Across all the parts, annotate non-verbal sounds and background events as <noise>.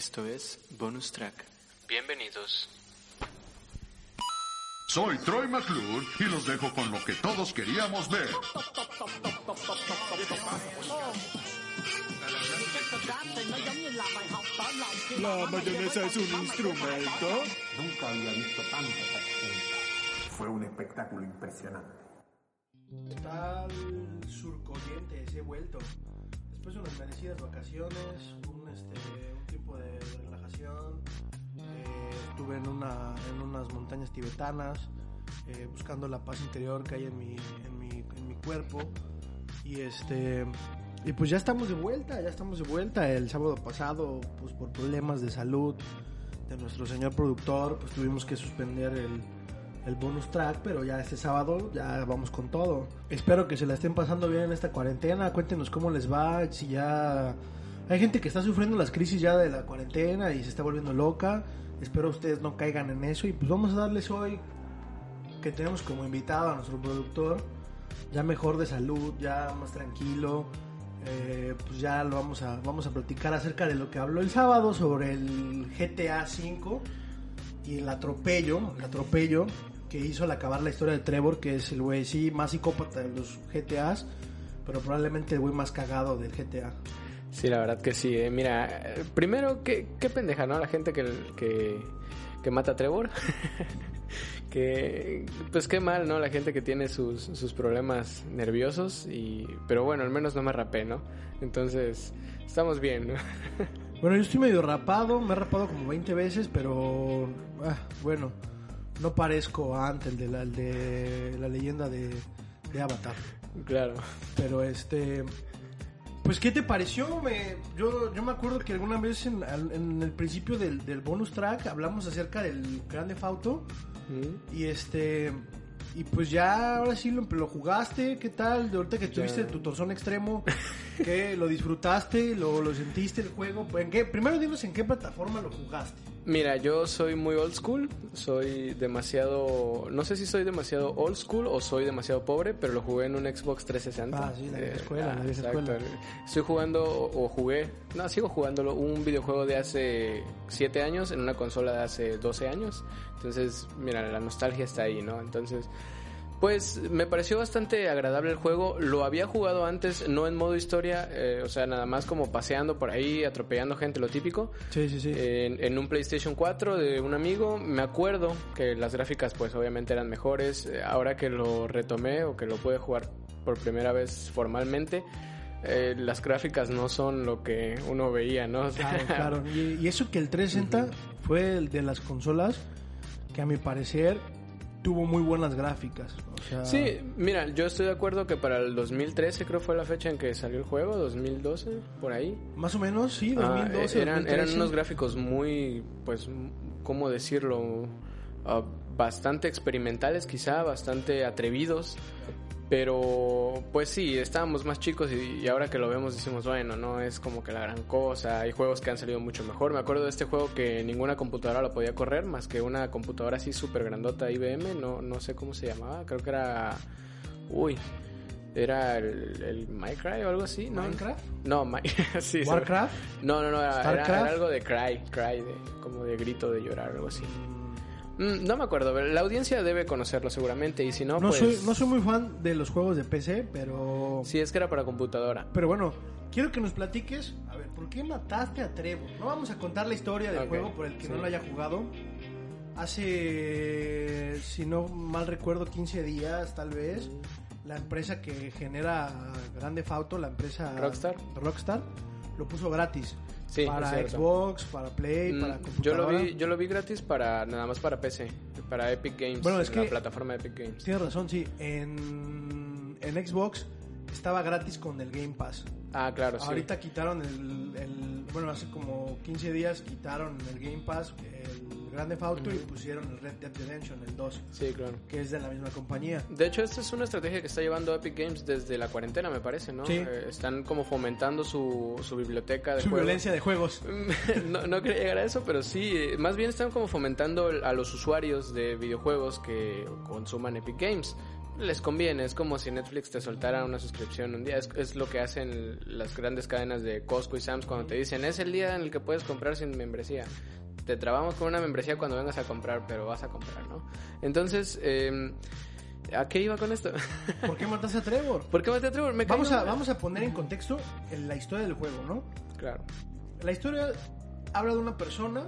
Esto es Bonus Track. Bienvenidos. Soy Troy McClure y los dejo con lo que todos queríamos ver. La mayonesa es un instrumento. Nunca había visto tanta gente. Fue un espectáculo impresionante. Está el surcorriente, he vuelto. Después de unas merecidas vacaciones, un, este, un tiempo de, relajación. eh, estuve en, una, en unas montañas tibetanas, eh, buscando la paz interior que hay en mi, en mi, en mi cuerpo. Y este. Y pues ya estamos de vuelta, ya estamos de vuelta. El sábado pasado, pues por problemas de salud de nuestro señor productor, pues tuvimos que suspender el, el bonus track, pero ya este sábado ya vamos con todo. Espero que se la estén pasando bien en esta cuarentena. Cuéntenos cómo les va, si ya hay gente que está sufriendo las crisis ya de la cuarentena y se está volviendo loca. Espero ustedes no caigan en eso y pues vamos a darles hoy que tenemos como invitado a nuestro productor, ya mejor de salud, ya más tranquilo. Eh, pues ya lo vamos a vamos a platicar acerca de lo que habló el sábado sobre el GTA V y el atropello, el atropello que hizo al acabar la historia de Trevor, que es el güey sí más psicópata de los GTAs, pero probablemente el güey más cagado del GTA. Sí, la verdad que sí. eh. Mira, primero, qué, qué pendeja, ¿no? La gente que, que, que mata a Trevor. <laughs> que, pues qué mal, ¿no? La gente que tiene sus, sus problemas nerviosos. y Pero bueno, al menos no me rapé, ¿no? Entonces, estamos bien, ¿no? <laughs> Bueno, yo estoy medio rapado, me he rapado como 20 veces, pero ah, bueno, no parezco a Ant, el de la, el de la leyenda de, de Avatar. claro. Pero este. Pues, ¿qué te pareció? Me, yo, yo me acuerdo que alguna vez en, en el principio del, del bonus track hablamos acerca del Grande Fauto. Mm. Y este. Y pues ya, ahora sí lo, lo jugaste. ¿Qué tal? De ahorita que tuviste tu torzón extremo, <laughs> ¿qué? ¿Lo disfrutaste? ¿Lo, lo sentiste el juego? ¿En qué? Primero dinos en qué plataforma lo jugaste. Mira, yo soy muy old school, soy demasiado, no sé si soy demasiado old school o soy demasiado pobre, pero lo jugué en un Xbox 360. Ah, sí, la vieja escuela, la exacto. escuela. Estoy jugando o jugué, no, sigo jugándolo, un videojuego de hace 7 años en una consola de hace 12 años. Entonces, mira, la nostalgia está ahí, ¿no? Entonces, pues me pareció bastante agradable el juego. Lo había jugado antes, no en modo historia, eh, o sea, nada más como paseando por ahí, atropellando gente, lo típico. Sí, sí, sí. En, en un PlayStation 4 de un amigo, me acuerdo que las gráficas pues obviamente eran mejores. Eh, Ahora que lo retomé o que lo pude jugar por primera vez formalmente, eh, las gráficas no son lo que uno veía, ¿no? O sea, Claro, <laughs> claro. Y, y eso que el 360 fue el de las consolas que a mi parecer tuvo muy buenas gráficas. O sea, Sí, mira, yo estoy de acuerdo que para el 2013 creo fue la fecha en que salió el juego, 2012, por ahí. Más o menos, sí, Ah, 2012. eh, eran, 2013. eran unos gráficos muy, pues, ¿cómo decirlo? Ah, bastante experimentales quizá, bastante atrevidos. Pero, pues sí, estábamos más chicos y, y ahora que lo vemos decimos, bueno, no es como que la gran cosa. Hay juegos que han salido mucho mejor. Me acuerdo de este juego que ninguna computadora lo podía correr, más que una computadora así súper grandota IBM. No, no sé cómo se llamaba, creo que era... Uy, era el, el Minecraft o algo así, ¿no? ¿Minecraft? No, <laughs> sí, sí. ¿Warcraft? No, no, no, era, era algo de cry, cry, de, como de grito de llorar, algo así. Mm, no me acuerdo, la audiencia debe conocerlo seguramente y si no, No, pues... soy, no soy muy fan de los juegos de PC, pero... Sí, es que era para computadora. Pero bueno, quiero que nos platiques, a ver, ¿por qué mataste a Trevor? No vamos a contar la historia del juego por el que no lo haya jugado. Hace, si no mal recuerdo, 15 días tal vez, la empresa que genera Grande Fauto, la empresa Rockstar. Rockstar, lo puso gratis. Sí, para. Xbox, para Play, Mm, para yo computadora. lo vi, yo lo vi gratis para nada más para PC, para Epic Games, Bueno, es la que- plataforma de Epic Games. Tienes razón, sí. En, en Xbox estaba gratis con el Game Pass. Ah, claro, sí. Ahorita quitaron el, el- Bueno, hace como 15 días quitaron el Game Pass, el Grande Auto y pusieron el Red Dead Redemption, el 2, Sí, claro. que es de la misma compañía. De hecho, esta es una estrategia que está llevando Epic Games desde la cuarentena, me parece, ¿no? Sí. Eh, están como fomentando su, su biblioteca de Su juegos. violencia de juegos. <laughs> no, no quería llegar a eso, pero sí, eh, más bien están como fomentando a los usuarios de videojuegos que consuman Epic Games. les conviene, es como si Netflix te soltara una suscripción un día, es, es lo que hacen las grandes cadenas de Costco y Sam's cuando te dicen es el día en el que puedes comprar sin membresía. Te trabamos con una membresía cuando vengas a comprar, pero vas a comprar, ¿no? Entonces, eh, ¿a qué iba con esto? <laughs> ¿Por qué mataste a Trevor? ¿Por qué maté a Trevor? Me Vamos a, vamos a poner en contexto la historia del juego, ¿no? Claro. La historia habla de una persona.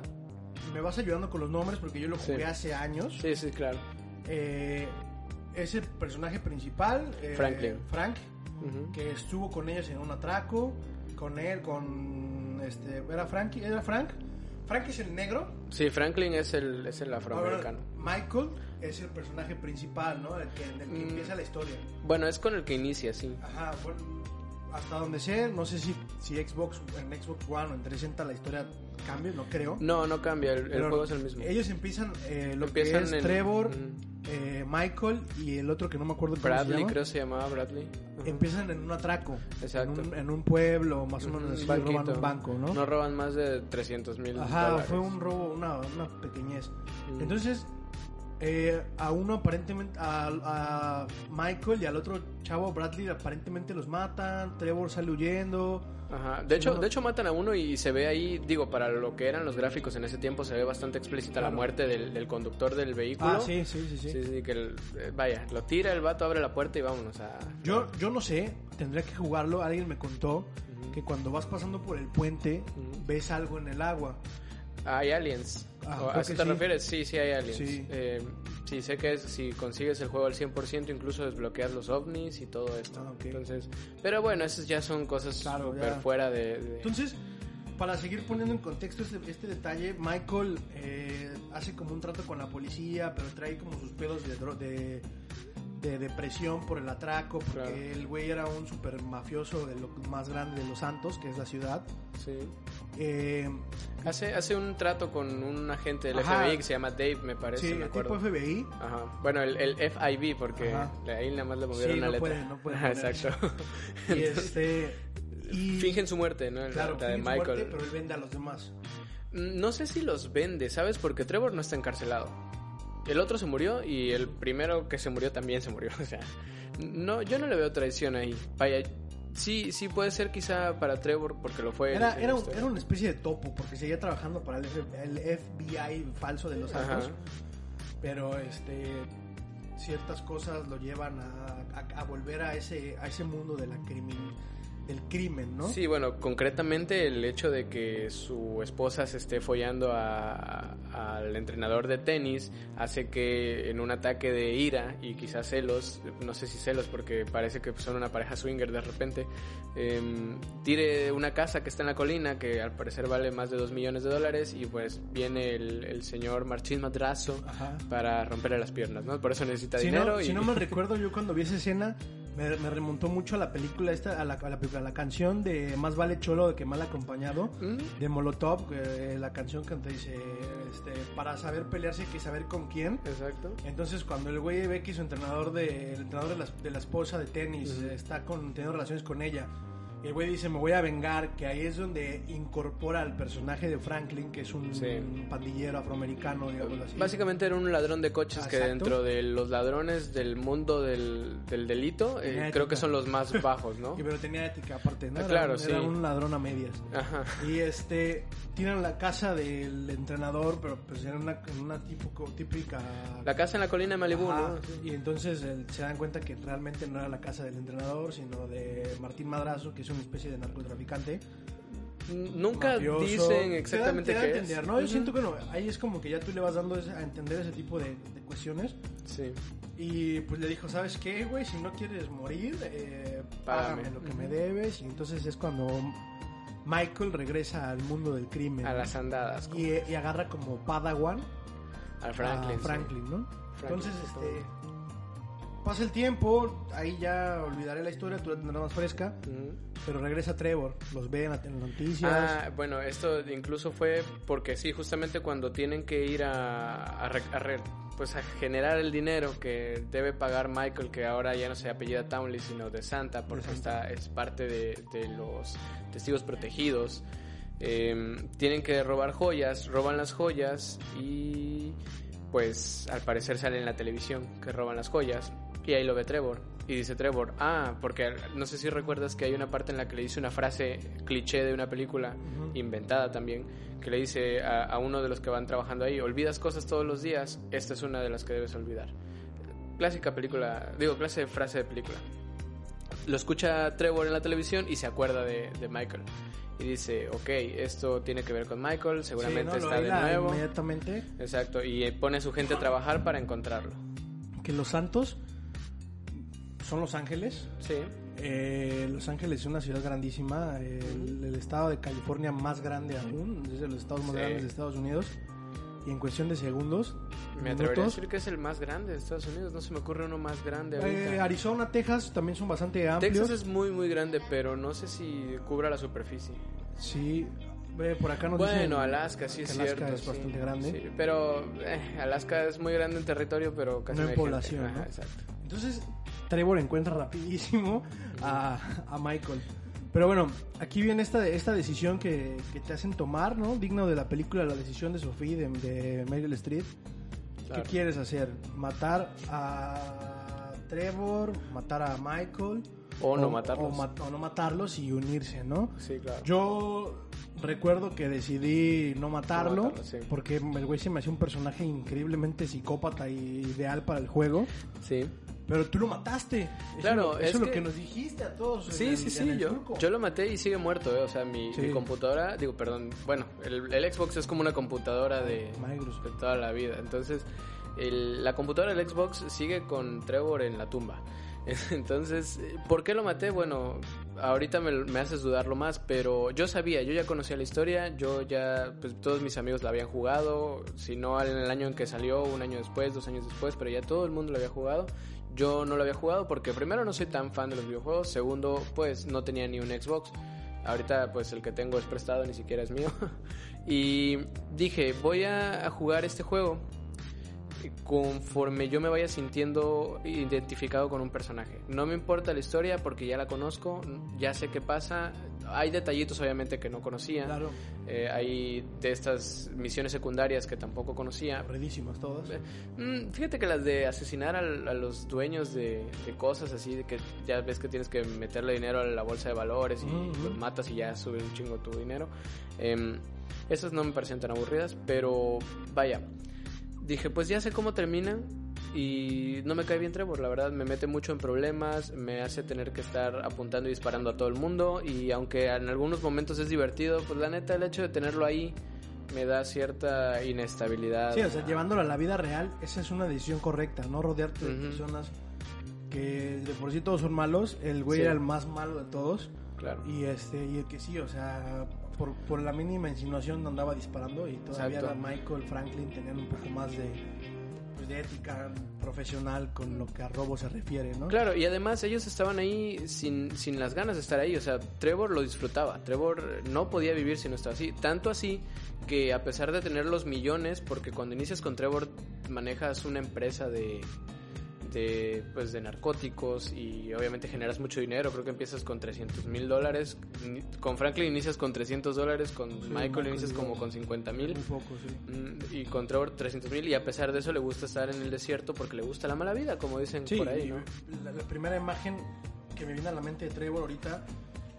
Me vas ayudando con los nombres porque yo lo Sí. jugué hace años. Sí, sí, claro. Eh, es el personaje principal, eh, Franklin. Frank, que estuvo con ellos en un atraco. Con él, con. Este, ¿Era Frank? ¿Era Frank? Frank es el negro. Sí, Franklin es el, es el afroamericano. Ahora, Michael es el personaje principal, ¿no? El que, que Mm. empieza la historia. Bueno, es con el que inicia, sí. Ajá, bueno, hasta donde sé, no sé si, si Xbox, en Xbox One o en 360 la historia cambie, no creo. No, no cambia, el, el juego es el mismo. Ellos empiezan, eh, lo Empiezan que es en- Trevor, eh, Michael y el otro que no me acuerdo cómo se Bradley, llama. creo se llamaba Bradley. Empiezan en un atraco, Exacto. En, un, en un pueblo, más o menos así, roban un banco, ¿no? No roban más de 300 mil Ajá, dólares. fue un robo, una, una pequeñez. Mm. Entonces, eh, a uno aparentemente, a, a Michael y al otro chavo, Bradley, aparentemente los matan, Trevor sale huyendo. Ajá. De hecho, No. de hecho matan a uno y se ve ahí, digo, para lo que eran los gráficos en ese tiempo se ve bastante explícita la muerte del, del conductor del vehículo. Ah, sí, sí, sí, sí. Sí, sí, que el- eh, vaya, lo tira el vato, abre la puerta y vámonos a... Yo, yo no sé, tendría que jugarlo. Alguien me contó que cuando vas pasando por el puente, ves algo en el agua. Hay aliens. Ah, ¿O ¿A que te sí. refieres? Sí, sí hay aliens. Sí. Eh, sí, sé que es, si consigues el juego al 100%, incluso desbloqueas los ovnis y todo esto. Ah, ok. Entonces, pero bueno, esas ya son cosas Claro, súper ya. fuera de... de- Entonces, para seguir poniendo en contexto este, este detalle, Michael eh, hace como un trato con la policía, pero trae como sus pedos de, de, de depresión por el atraco, porque Claro. el güey era un super mafioso de lo más grande de Los Santos, que es la ciudad. sí. Eh, Hace, hace un trato con un agente del Ajá. FBI que se llama Dave, me parece, sí, me tipo. FBI. Ajá. Bueno, el, el FIB, porque Ajá. ahí nada más le movieron Sí, una no letra. puede- no <laughs> puede Ajá, Exacto. <laughs> Y este. Y, Fingen su muerte, ¿no? La- Claro, la de su Michael. muerte, pero él vende a los demás. Mm, No sé si los vende, ¿sabes? Porque Trevor no está encarcelado. El otro se murió y el primero que se murió también se murió. <laughs> O sea, no, yo no le veo traición ahí. Vaya, sí, sí puede ser quizá para Trevor porque lo fue. Era, en era, era una especie de topo, porque seguía trabajando para el, FBI falso de los Ajá. Santos. Pero este ciertas cosas lo llevan a, a- a volver a ese, a ese mundo de la crimin, del crimen, ¿no? Sí, bueno, concretamente el hecho de que su esposa se esté follando a- a- al entrenador de tenis hace que en un ataque de ira y quizás celos, no sé si celos porque parece que son una pareja swinger de repente, em, tire una casa que está en la colina que al parecer vale más de 2 millones de dólares y pues viene el, el señor Marchín Madrazo Ajá. para romperle las piernas, ¿no? Por eso necesita Si dinero no, y... si no me <laughs> recuerdo, yo cuando vi esa escena me, me remontó mucho a la película esta, a la, a la, a la canción de Más vale cholo que mal acompañado. ¿Mm? de Molotov, que, la canción que te dice, este, para saber pelearse hay que saber con quién. Exacto. Entonces cuando el güey ve que su entrenador de, el entrenador de la, de la esposa de tenis está con, teniendo relaciones con ella, y el güey dice me voy a vengar, que ahí es donde incorpora al personaje de Franklin, que es un, Sí. pandillero afroamericano, digamos así. Básicamente era un ladrón de coches que Exacto. dentro de los ladrones del mundo del, del delito, eh, creo que son los más bajos, ¿no? <laughs> Y pero tenía ética aparte, ¿no? Ah, Era claro, sí. Era un ladrón a medias. Ajá. Y este, tienen la casa del entrenador, pero pues era una, una tipo, típica... La casa en la colina de Malibu, Ajá, ¿no? Y entonces eh, se dan cuenta que realmente no era la casa del entrenador, sino de Martín Madrazo, que es una especie de narcotraficante. Nunca mafioso. dicen exactamente Te da- te da qué entender, es. ¿no? Yo Ujú. siento que no, ahí es como que ya tú le vas dando a entender ese tipo de, de cuestiones. Sí. Y pues le dijo, ¿sabes qué, güey? Si no quieres morir, eh, págame Págame. lo que me Ujú. debes. Y entonces es cuando Michael regresa al mundo del crimen. A las andadas. y, y agarra como Padawan Al Franklin. a sí. Franklin, ¿no? Franklin, Entonces, sí, este. Pasa el tiempo, ahí ya olvidaré la historia, tú la tendrás más fresca. Ujú. Pero regresa Trevor, los ve en la- en las noticias. Ah, bueno, esto incluso fue porque sí, justamente cuando tienen que ir a, a pues a generar el dinero que debe pagar Michael, que ahora ya no se apellida Townley, sino de Santa, porque De Santa. está es parte de, de los testigos protegidos. Eh, tienen que robar joyas, roban las joyas y pues al parecer sale en la televisión que roban las joyas. Y ahí lo ve Trevor. Y dice Trevor, ah, porque no sé si recuerdas que hay una parte en la que le dice una frase cliché de una película, inventada también, que le dice a, a uno de los que van trabajando ahí, olvidas cosas todos los días, esta es una de las que debes olvidar. Clásica película, digo, clase de frase de película. Lo escucha Trevor en la televisión y se acuerda de, de Michael. Y dice, ok, esto tiene que ver con Michael, seguramente Sí, ¿no? Está de nuevo. Inmediatamente. Exacto, y pone a su gente a trabajar para encontrarlo. Que Los Santos son Los Ángeles. Sí, Eh, Los Ángeles es una ciudad grandísima, el, el estado de California más grande aún, es de los estados más Sí. grandes de Estados Unidos. Y en cuestión de segundos, me atrevería a decir que es el más grande de Estados Unidos. No se me ocurre uno más grande eh, Arizona, Texas también son bastante amplios. Texas es muy, muy grande, pero no sé si cubra la superficie. Sí, ve, por acá nos bueno, dicen Alaska sí es Alaska cierto. es sí, bastante grande. sí, pero eh, Alaska es muy grande en territorio, pero casi No en población, Ajá, ¿no? exacto. Entonces, Trevor encuentra rapidísimo a, a Michael. Pero bueno, aquí viene esta, esta decisión que, que te hacen tomar, ¿no? Digno de la película La decisión de Sophie de, de Meryl Streep. Claro. ¿Qué quieres hacer? ¿Matar a Trevor? ¿Matar a Michael? O no matarlos. O, ma- o no matarlos y unirse, ¿no? Sí, claro. Yo recuerdo que decidí no matarlo, No matarlo, sí. porque el güey se me hacía un personaje increíblemente psicópata y ideal para el juego. Sí. Pero tú lo mataste. Eso Claro, es, es eso es lo que- que nos dijiste a todos. Sí, el- sí, sí, yo, surco. yo lo maté y sigue muerto, ¿eh? O sea, mi, Sí. mi computadora, digo, perdón, bueno, el, el Xbox es como una computadora de, Microsoft. de toda la vida. Entonces, el- la computadora del Xbox sigue con Trevor en la tumba. <laughs> Entonces, ¿por qué lo maté? Bueno, ahorita me, me haces dudarlo más, pero yo sabía, yo ya conocía la historia, yo ya, pues todos mis amigos la habían jugado, si no en el año en que salió, un año después, dos años después, pero ya todo el mundo lo había jugado. Yo no lo había jugado porque primero no soy tan fan de los videojuegos, segundo, pues no tenía ni un Xbox. Ahorita pues el que tengo es prestado, ni siquiera es mío. <laughs> Y dije, voy a jugar este juego conforme yo me vaya sintiendo identificado con un personaje. No me importa la historia porque ya la conozco, ya sé qué pasa. Hay detallitos obviamente que no conocía. Claro, Eh, hay de estas misiones secundarias que tampoco conocía. aburridísimas todas. Mm, fíjate que las de asesinar al- a, los dueños de, de cosas así, de que ya ves que tienes que meterle dinero a la bolsa de valores y Ujú. los matas y ya sube un chingo tu dinero. Em, esas no me parecían tan aburridas, pero vaya, dije pues ya sé cómo terminan y no me cae bien Trevor, la verdad me mete mucho en problemas, me hace tener que estar apuntando y disparando a todo el mundo y aunque en algunos momentos es divertido, pues la neta el hecho de tenerlo ahí me da cierta inestabilidad. Sí, o sea, llevándolo a la vida real, esa es una decisión correcta, no rodearte de personas que de por sí todos son malos. El güey Sí. era el más malo de todos. Claro. Y este y el que sí, o sea, por, por la mínima insinuación andaba disparando y todavía Exacto. Michael Franklin tenían un poco más de, pues, de ética profesional con lo que a robo se refiere, ¿no? Claro, y además ellos estaban ahí sin, sin las ganas de estar ahí. O sea, Trevor lo disfrutaba. Trevor no podía vivir si no estaba así. Tanto así que a pesar de tener los millones, porque cuando inicias con Trevor manejas una empresa de, de, pues, de narcóticos y obviamente generas mucho dinero. Creo que empiezas con 300 mil dólares. Con Franklin inicias con 300 dólares. Con Michael, Michael inicias como con 50 mil. Un poco, sí. Mm, Y con Trevor 300 mil. Y a pesar de eso le gusta estar en el desierto porque le gusta la mala vida, como dicen Sí, por ahí, ¿no? la, la primera imagen que me viene a la mente de Trevor ahorita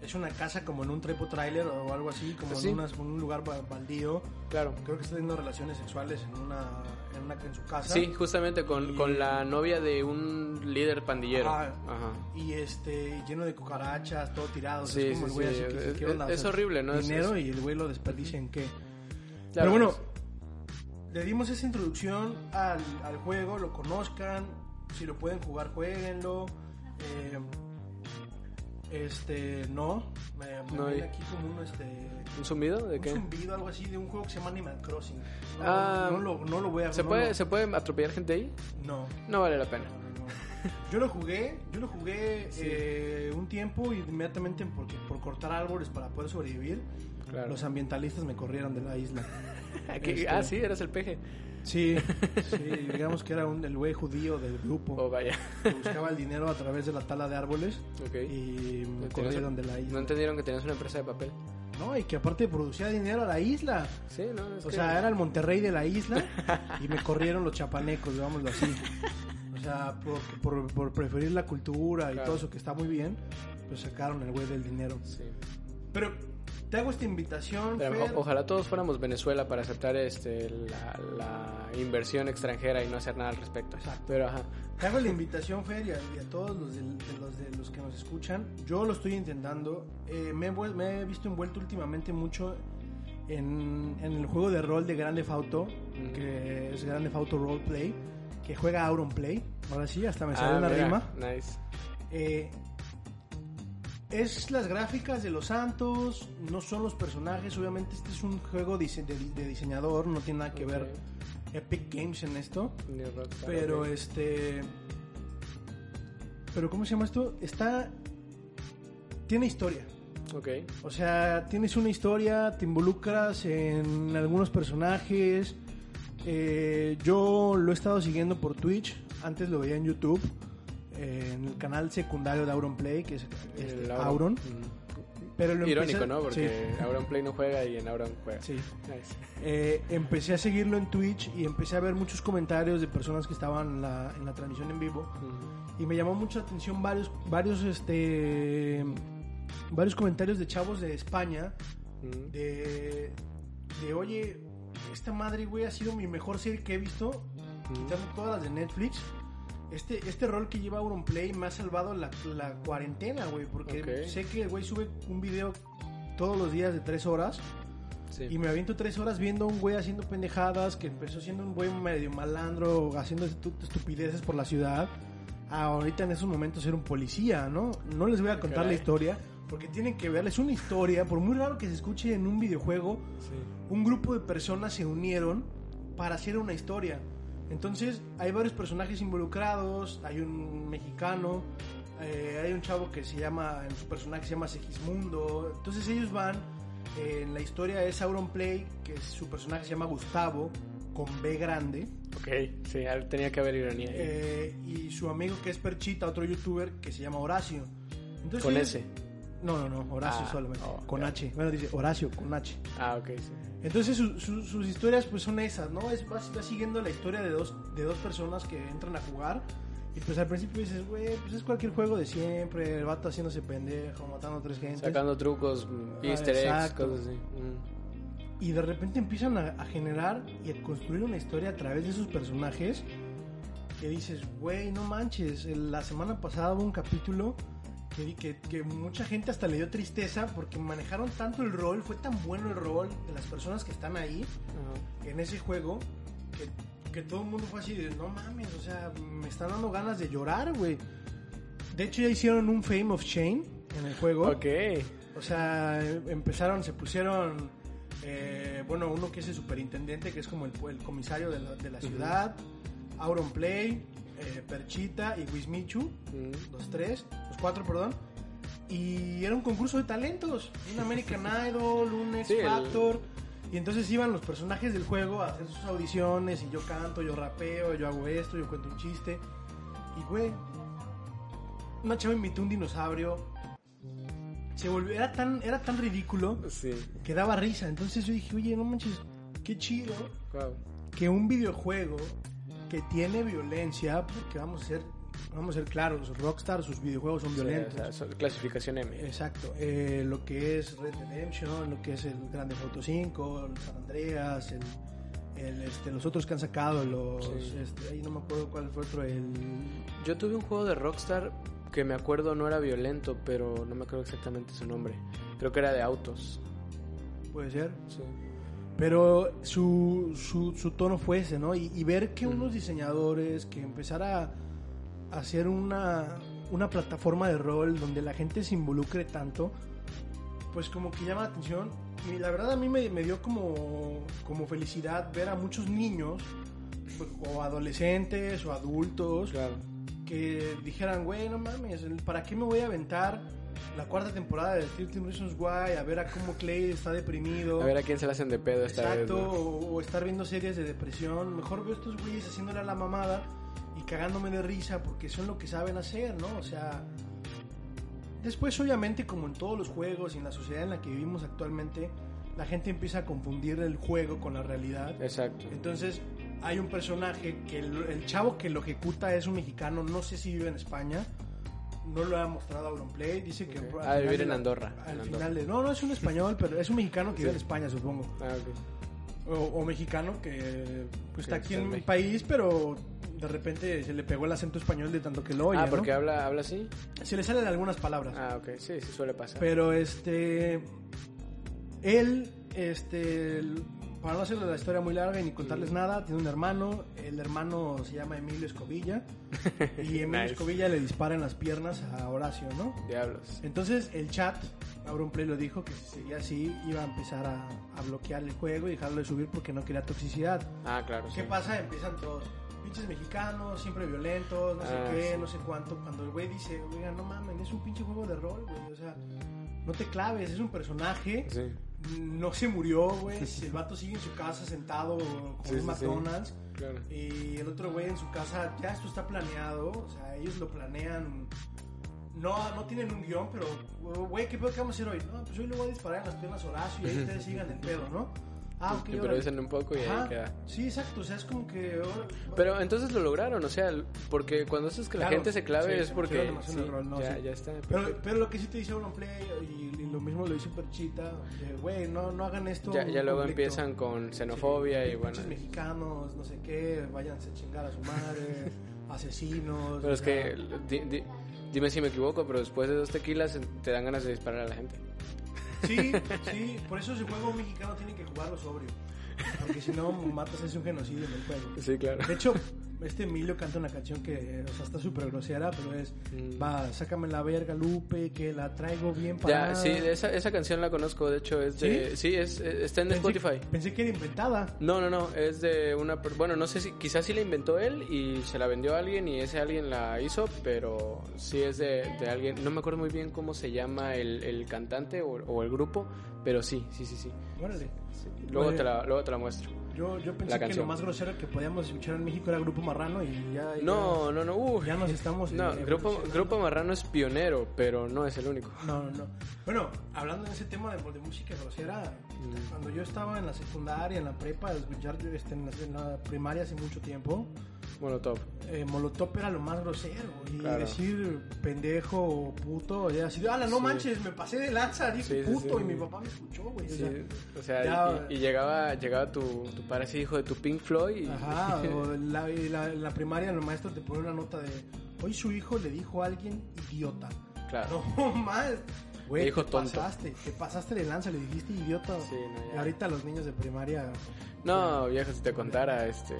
es una casa como en un trepo trailer o algo así, como en, unas- un lugar ba- baldío. Claro. Creo que está teniendo relaciones sexuales en una en, una, en su casa. Sí, justamente con, Y- con la novia de un líder pandillero. Ajá. Ajá. Y este lleno de cucarachas, todo tirado. Sí, es como sí, el güey sí, así que es- es horrible, ¿no? Dinero y el güey lo desperdicia en qué. Claro, Pero bueno, le dimos esa introducción al, al juego, lo conozcan, si lo pueden jugar, jueguenlo. Eh, este, no, me, me No, aquí como un, este, ¿Un zumbido? ¿De un qué? zumbido, algo así, de un juego que se llama Animal Crossing. No, Ah, no, lo, no lo voy a ¿Se no puede, lo- ¿Se puede atropellar gente ahí? No, No vale la pena. no, no, no. Yo lo jugué, yo lo jugué eh, un tiempo y inmediatamente porque, por cortar árboles para poder sobrevivir, Claro. los ambientalistas me corrieron de la isla. <laughs> Aquí- Este- Ah, sí, eras el peje. Sí, <laughs> sí, digamos que era un, el güey judío del grupo. Oh, vaya. que buscaba el dinero a través de la tala de árboles Ok. y me ¿Tenías- corrieron de la No isla. entendieron que tenías una empresa de papel. No, y que aparte producía dinero a la isla. Sí, no, es O que- sea, era el Monterrey de la isla <laughs> y me corrieron los chapanecos, digámoslo así. O sea, por, por, por preferir la cultura y Claro. todo eso que está muy bien, pues sacaron el güey del dinero. Sí. Pero te hago esta invitación, Pero Fer. ojalá todos fuéramos Venezuela para aceptar este la, la inversión extranjera y no hacer nada al respecto. Exacto. Pero ajá. Te hago la invitación, Fer, y a, y a todos los de, de los de los que nos escuchan. Yo lo estoy intentando. Eh, me, he vuel- me he visto envuelto últimamente mucho en, en el juego de rol de Grande Auto, que es Grande Auto Roleplay, que juega Auron Play. Ahora sí, hasta me salió Ah, una mira, rima. Nice. Eh, es las gráficas de los santos, no son los personajes. Obviamente, este es un juego de, de diseñador, no tiene nada que ver. Epic Games en esto. Rockstar, Pero este. Pero ¿cómo se llama esto? Está. Tiene historia. Ok. O sea, tienes una historia, te involucras en algunos personajes. Eh, yo lo he estado siguiendo por Twitch. Antes lo veía en YouTube. Eh, en el canal secundario de Auron Play, que es este, El Auron. Mm. Pero lo Irónico, empecé- ¿no? Porque Sí. Auron Play no juega y en Auron juega. Sí. Nice. Eh, empecé a seguirlo en Twitch y empecé a ver muchos comentarios de personas que estaban en la, en la transmisión en vivo. Mm. y me llamó mucho la atención varios varios este varios comentarios de chavos de España Mm. de de oye esta madre güey ha sido mi mejor serie que he visto quitando todas las de Netflix este, este rol que lleva Auronplay me ha salvado la, la cuarentena, güey, porque Ok. sé que el güey sube un video todos los días de tres horas Sí. y me aviento tres horas viendo a un güey haciendo pendejadas, que empezó siendo un güey medio malandro, haciendo estu- estupideces por la ciudad, a ahorita en esos momentos ser un policía, ¿no? No les voy a contar la historia, porque tienen que verla, es una historia, por muy raro que se escuche en un videojuego, Sí. un grupo de personas se unieron para hacer una historia. Entonces hay varios personajes involucrados, hay un mexicano, eh, hay un chavo que se llama, en su personaje se llama Segismundo. Entonces ellos van, eh, en la historia es Auron Play, que su personaje se llama Gustavo, con B grande, Ok, sí, tenía que haber ironía ahí. eh, y su amigo que es Perchita, otro youtuber que se llama Horacio. Entonces, Con ellos- S. No, no, no, Horacio Ah, solamente, oh, con. H. Bueno, dice Horacio, con H. Ah, ok, sí. Entonces su- su- sus historias pues son esas, ¿no? Es, vas, vas siguiendo la historia de dos, de dos personas que entran a jugar y pues al principio dices, güey, pues es cualquier juego de siempre, el vato haciéndose pendejo, matando a tres gentes. Sacando trucos, Ah, easter eggs, cosas así. Mm. Y de repente empiezan a, a generar y a construir una historia a través de sus personajes que dices, güey, no manches, la semana pasada hubo un capítulo que, que, que mucha gente hasta le dio tristeza porque manejaron tanto el rol, fue tan bueno el rol de las personas que están ahí Ajá. en ese juego que, que todo el mundo fue así de, no mames, o sea, me están dando ganas de llorar, güey. De hecho ya hicieron un Fame of Shame en el juego. Ok. O sea, empezaron, se pusieron, eh, bueno, uno que es el superintendente, que es como el, el comisario de la, de la ciudad, Auron Play, eh, Perchita y Wismichu, Mm. los tres, los cuatro, perdón. Y era un concurso de talentos, un American <laughs> Idol, un X Sí, el- Factor. Y entonces iban los personajes del juego a hacer sus audiciones y yo canto, yo rapeo, yo hago esto, yo cuento un chiste. Y güey, una chava invitó un dinosaurio. Se volvió, era tan, era tan ridículo Sí. que daba risa. Entonces yo dije, oye, no manches, qué chido Wow. que un videojuego que tiene violencia, porque vamos a ser, vamos a ser claros, Rockstar, sus videojuegos son violentos. o sea, son- clasificación M. Exacto, eh, lo que es Red Dead Redemption, lo que es el Grande Auto 5, el San Andreas, el, el, este, los otros que han sacado, los, Sí. este, ahí no me acuerdo cuál fue otro, el... Yo tuve un juego de Rockstar que me acuerdo no era violento, pero no me acuerdo exactamente su nombre. Creo que era de autos. Puede ser. Sí. Pero su, su, su tono fue ese, ¿no? Y, y ver que unos diseñadores que empezara a hacer una, una plataforma de rol donde la gente se involucre tanto, pues como que llama la atención. Y la verdad a mí me, me dio como, como felicidad ver a muchos niños, pues, o adolescentes o adultos, Claro. que dijeran, güey, no mames, ¿para qué me voy a aventar la cuarta temporada de 13 Reasons Why a ver a cómo Clay está deprimido? A ver a quién se le hacen de pedo esta Exacto, vez. ¿no? o, o estar viendo series de depresión. Mejor veo estos güeyes haciéndole a la mamada y cagándome de risa porque son lo que saben hacer, ¿no? O sea, después obviamente como en todos los juegos y en la sociedad en la que vivimos actualmente, la gente empieza a confundir el juego con la realidad. Exacto. Entonces, hay un personaje que el, el chavo que lo ejecuta es un mexicano, no sé si vive en España. No lo ha mostrado Auronplay, dice que... Ok. al Ah, vivir en Andorra, Al en final Andorra. de- no, no es un español, pero es un mexicano que <laughs> vive en. España, supongo. Ah, ok. O, o mexicano que pues, está aquí en mi país, pero de repente se le pegó el acento español de tanto que lo oye, ah, ¿no? porque habla, habla así. Se le salen algunas palabras. Ah, ok, sí, sí suele pasar. Pero este. Él, este. Para no hacerle la historia muy larga y ni contarles nada, tiene un hermano. El hermano se llama Emilio Escobilla. Y <laughs> Emilio Nice. Escobilla le dispara en las piernas a Horacio, ¿no? Diablos. Entonces el chat, Auronplay lo dijo que si seguía así iba a empezar a, a bloquear el juego y dejarlo de subir porque no quería toxicidad. Ah, claro. ¿Qué sí. pasa? Empiezan todos. Pinches mexicanos, siempre violentos, no sé Ah, qué, sí. no sé cuánto. Cuando el güey dice, oiga, no mames, es un pinche juego de rol, güey. O sea, no te claves, es un personaje. Sí. No se murió, güey. El vato sigue en su casa sentado con Sí, un sí, McDonald's. Claro. Y el otro güey en su casa, ya esto está planeado. O sea, ellos lo planean. No, no tienen un guion, pero, güey, ¿qué pedo que vamos a hacer hoy? No, pues hoy le voy a disparar en las piernas a Horacio y ahí ustedes sigan el pedo, ¿no? Ah, ok. Te órale. improvisen un poco y ahí Ajá. queda. Sí, exacto. O sea, es como que. Pero entonces lo lograron, o sea, porque cuando haces que la Claro, gente se clave sí, es porque sí, no, ya, sí. ya está. Pero, pero lo que sí te dice Auronplay y, y lo mismo lo dice Perchita, güey, no, no hagan esto. ya, ya luego conflicto". empiezan con xenofobia y bueno. mexicanos, no sé qué, váyanse a chingar a su madre, <laughs> asesinos. Pero es sea, que di- di- dime si me equivoco, pero después de dos tequilas te dan ganas de disparar a la gente. Sí, sí, por eso ese juego mexicano tiene que jugarlo sobrio. Porque si no, matas es un genocidio en el juego. Sí, claro. De hecho, este Emilio canta una canción que, o sea, está súper grosera, pero es, Mm. va, sácame la verga, Lupe, que la traigo bien Ya, parada. sí, esa, esa canción la conozco, de hecho, es de... Sí, es, está en Pensé- Spotify. Pensé que era inventada. No, no, no, es de una... Bueno, no sé si... Quizás sí la inventó él y se la vendió a alguien y ese alguien la hizo, pero sí es de, de alguien... No me acuerdo muy bien cómo se llama el, el cantante o, o el grupo, pero sí, sí, sí, sí. Órale. Sí. Luego, te la, luego te la muestro. Yo, yo pensé que lo más grosero que podíamos escuchar en México era Grupo Marrano y ya... No, no, no, uh, Ya nos estamos No, eh, Grupo. Grupo Marrano es pionero, pero no es el único. No, no, no. Bueno, hablando de ese tema de, de música grosera, Mm. cuando yo estaba en la secundaria, en la prepa, escuchar este, en, la, en la primaria hace mucho tiempo, Molotov. eh, Molotov era lo más grosero. Y Claro. decir pendejo o puto, ya así, ala, no Sí. manches, me pasé de lanza, dije Sí, sí, puto, y mi papá me escuchó, güey. o Sí, sea, o sea, ya- y, y llegaba, llegaba tu, tu padre así, hijo de tu Pink Floyd. Y, Ajá, o <laughs> la, primaria el maestro te pone una nota de hoy su hijo le dijo a alguien idiota. claro. <laughs> No más. Güey, te tonto. pasaste, te pasaste de lanza, le dijiste idiota. Sí, no. Y ahorita los niños de primaria No, viejo, si te contara, este,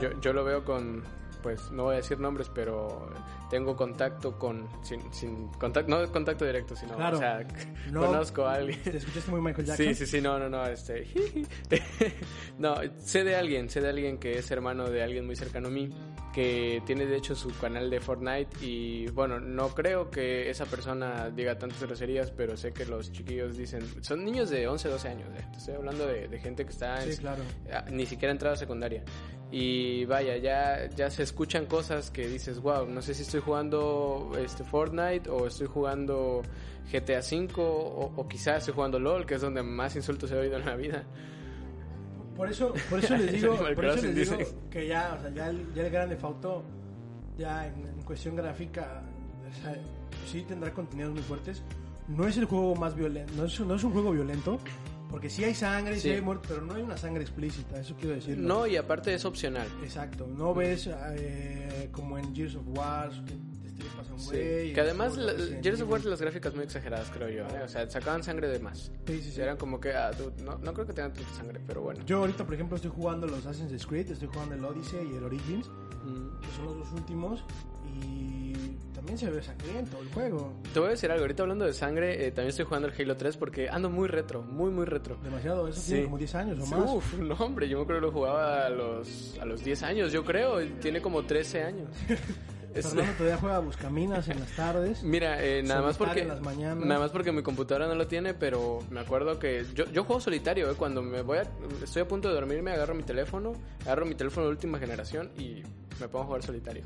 yo, yo lo veo con, pues, no voy a decir nombres, pero tengo contacto con, sin, sin contacto, no contacto directo, sino, Claro. o sea, <laughs> No, conozco a alguien. ¿Te escuchaste muy Michael Jackson? Sí, sí, sí, no, no, no, este, <laughs> no, sé de alguien, sé de alguien que es hermano de alguien muy cercano a mí, que tiene de hecho su canal de Fortnite y bueno, no creo que esa persona diga tantas groserías, pero sé que los chiquillos dicen, son niños de 11, 12 años, eh, estoy hablando de, de gente que está en, Sí, claro. Ni siquiera entrado a secundaria. Y vaya, ya, ya se escuchan cosas que dices, wow, no sé si estoy jugando este Fortnite o estoy jugando GTA V o, o quizás estoy jugando LOL, que es donde más insultos he oído en la vida. Por eso, por eso les <laughs> digo, por eso les digo que ya, o sea, ya el, ya el Grande Fauto, ya en, en cuestión gráfica, o sea, sí tendrá contenidos muy fuertes. No es el juego más violento, no es, no es un juego violento, porque sí hay sangre, sí, Sí. hay muerte, pero no hay una sangre explícita, eso quiero decir. No, y aparte es opcional. Exacto, no ves eh, como en Gears of War a un Sí. güey. Que además, la- Gears of War las gráficas muy exageradas, creo yo. ¿eh? O sea, sacaban sangre de más. Sí, sí, sí. Eran como que, ah, dude, no, no creo que tengan tanta sangre, pero bueno. Yo ahorita, por ejemplo, estoy jugando los Assassin's Creed, estoy jugando el Odyssey y el Origins, Mm. que son los dos últimos, y también se ve sangriento el juego. Te voy a decir algo, ahorita hablando de sangre, eh, también estoy jugando el Halo 3 porque ando muy retro, muy, muy retro. Demasiado, eso Sí. tiene como 10 años o Sí, más. Uf, no hombre, yo creo que lo jugaba a los, a los 10 años, yo creo, tiene como 13 años. <laughs> Es- Fernando todavía juega Buscaminas en las tardes. <laughs> Mira, eh, nada más porque en las mañanas. nada más porque mi computadora no lo tiene, pero me acuerdo que yo, yo juego solitario, eh, cuando me voy a, estoy a punto de dormirme, agarro mi teléfono, agarro mi teléfono de última generación y me pongo a jugar solitario.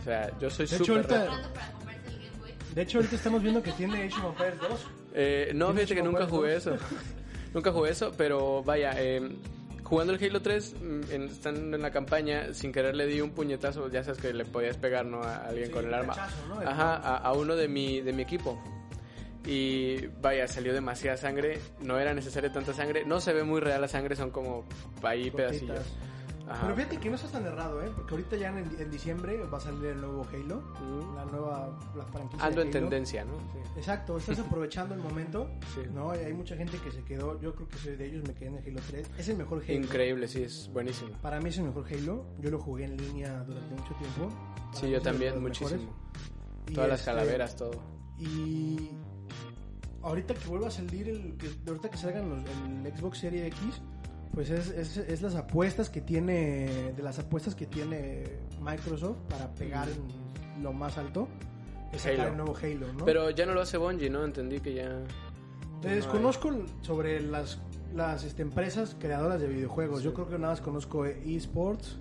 O sea, yo soy De hecho, súper. De hecho, ahorita estamos viendo que tiene Age of Empires 2. Eh, no, ¿Tienes fíjate que nunca jugué eso. 2? nunca jugué eso, pero vaya, eh, jugando el Halo 3, mm, en- estando en la campaña, sin querer le di un puñetazo, ya sabes que le podías pegar ¿no? a alguien Sí, con el arma. hachazo, ¿no? El- Ajá, a, a uno de mi, de mi equipo. Y vaya, salió demasiada sangre, no era necesaria tanta sangre, no se ve muy real la sangre, son como ahí pedacillos. Ajá. Pero fíjate que no estás tan errado, ¿eh? Porque ahorita ya en, en diciembre va a salir el nuevo Halo. Mm. La nueva la franquicia. Ando en tendencia, ¿no? Sí. Exacto, estás aprovechando el momento. Sí. ¿no? Hay mucha gente que se quedó, yo creo que soy de ellos, me quedé en el Halo 3. Es el mejor Halo. Increíble, sí, es buenísimo. Para mí es el mejor Halo. Yo lo jugué en línea durante mucho tiempo. Para Sí, yo también, muchísimo. Y Todas las este, calaveras, todo. Y ahorita que vuelva a salir, el, que, ahorita que salgan los, el Xbox Series X, pues es, es, es las apuestas que tiene, de las apuestas que tiene Microsoft para pegar en lo más alto, es sacar el nuevo Halo, ¿no? Pero ya no lo hace Bungie, ¿no? Entendí que ya... Te desconozco sobre las, las este, empresas creadoras de videojuegos. Yo creo que nada más conozco eSports.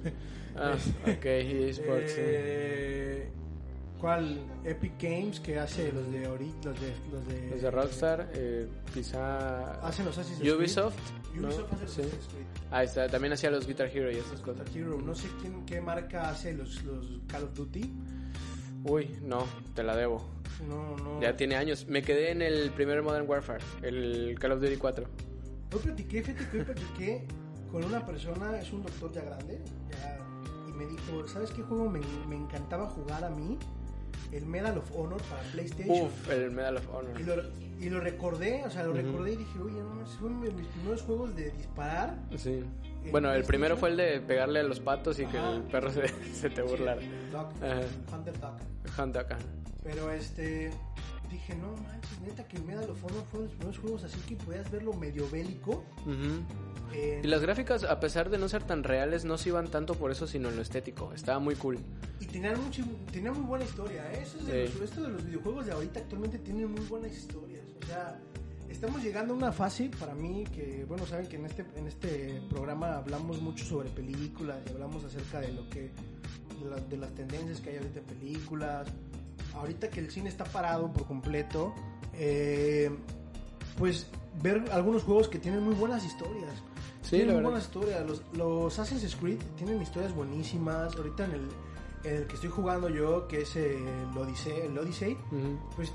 Ah, <laughs> ok, eSports, sí. Eh, ¿Cuál? Epic Games que hace los de Ori, los de los de, Los de Rockstar, eh, quizá... hacen los Assassin's Creed. Ubisoft, ¿no? Hace Sí. Assassin's Creed. Ahí está, también hacía los Guitar Hero y esas Guitar. Hero. No sé quién qué marca hace los, los Call of Duty. Uy, no, te la debo. No, no. Ya tiene años. Me quedé en el primer Modern Warfare, el Call of Duty 4. Hoy platiqué, fíjate que hoy platiqué con una persona, es un doctor ya grande, ya, y me dijo, ¿sabes qué juego me, me encantaba jugar a mí? El Medal of Honor para PlayStation. Uf, el Medal of Honor. Y lo, y lo recordé, o sea, lo recordé y dije, oye, no, ese fue mi- mis primeros juegos de disparar. Sí. ¿En Bueno, el primero fue el de pegarle a los patos y que el perro se, <laughs> se te burlara. Duck, Ajá. Hunter Duck. Hunt acá. Pero este, dije, no manches, neta que Medal of Honor fueron los primeros juegos así que podías verlo medio bélico. En- Y las gráficas, a pesar de no ser tan reales, no se iban tanto por eso, sino en lo estético. Estaba muy cool. Y tenían, mucho, tenían muy buena historia, ¿eh? Eso es de Sí. los, esto de los videojuegos de ahorita actualmente tienen muy buenas historias. O sea, estamos llegando a una fase para mí que, bueno, saben que en este, en este programa hablamos mucho sobre películas y hablamos acerca de lo que, de, la- de las tendencias que hay ahorita en películas. Ahorita que el cine está parado por completo, eh, pues ver algunos juegos que tienen muy buenas historias. Sí, tienen muy buenas historias. Los, los Assassin's Creed tienen historias buenísimas. Ahorita en el, en el que estoy jugando yo, que es el Odyssey, el Odyssey pues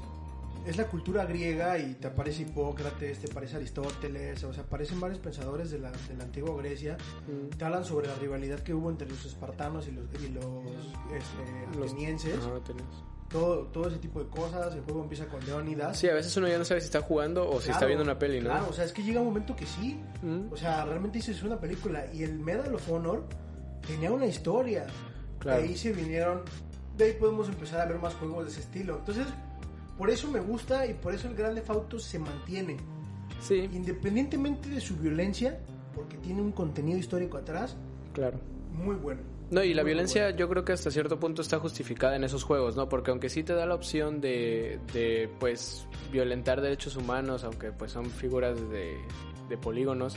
es la cultura griega y te aparece Hipócrates, te aparece Aristóteles, o sea, aparecen varios pensadores de la, de la antigua Grecia. Mm. Te hablan sobre la rivalidad que hubo entre los espartanos y los, y los, este, Los- atenienses. Todo, todo ese tipo de cosas. El juego empieza con Leónidas. Sí, a veces uno ya no sabe si está jugando o si está Claro, viendo una peli, ¿no? Claro, o sea, es que llega un momento que sí. Mm. O sea, realmente dices una película. Y el Medal of Honor tenía una historia. Claro. De ahí se vinieron. De ahí podemos empezar a ver más juegos de ese estilo. Entonces, por eso me gusta y por eso el Grande Auto se mantiene. Sí, Independientemente de su violencia, porque tiene un contenido histórico atrás, claro. muy bueno. No, y la violencia bueno. yo creo que hasta cierto punto está justificada en esos juegos, ¿no? Porque aunque sí te da la opción de, de pues, violentar derechos humanos, aunque pues son figuras de, de polígonos,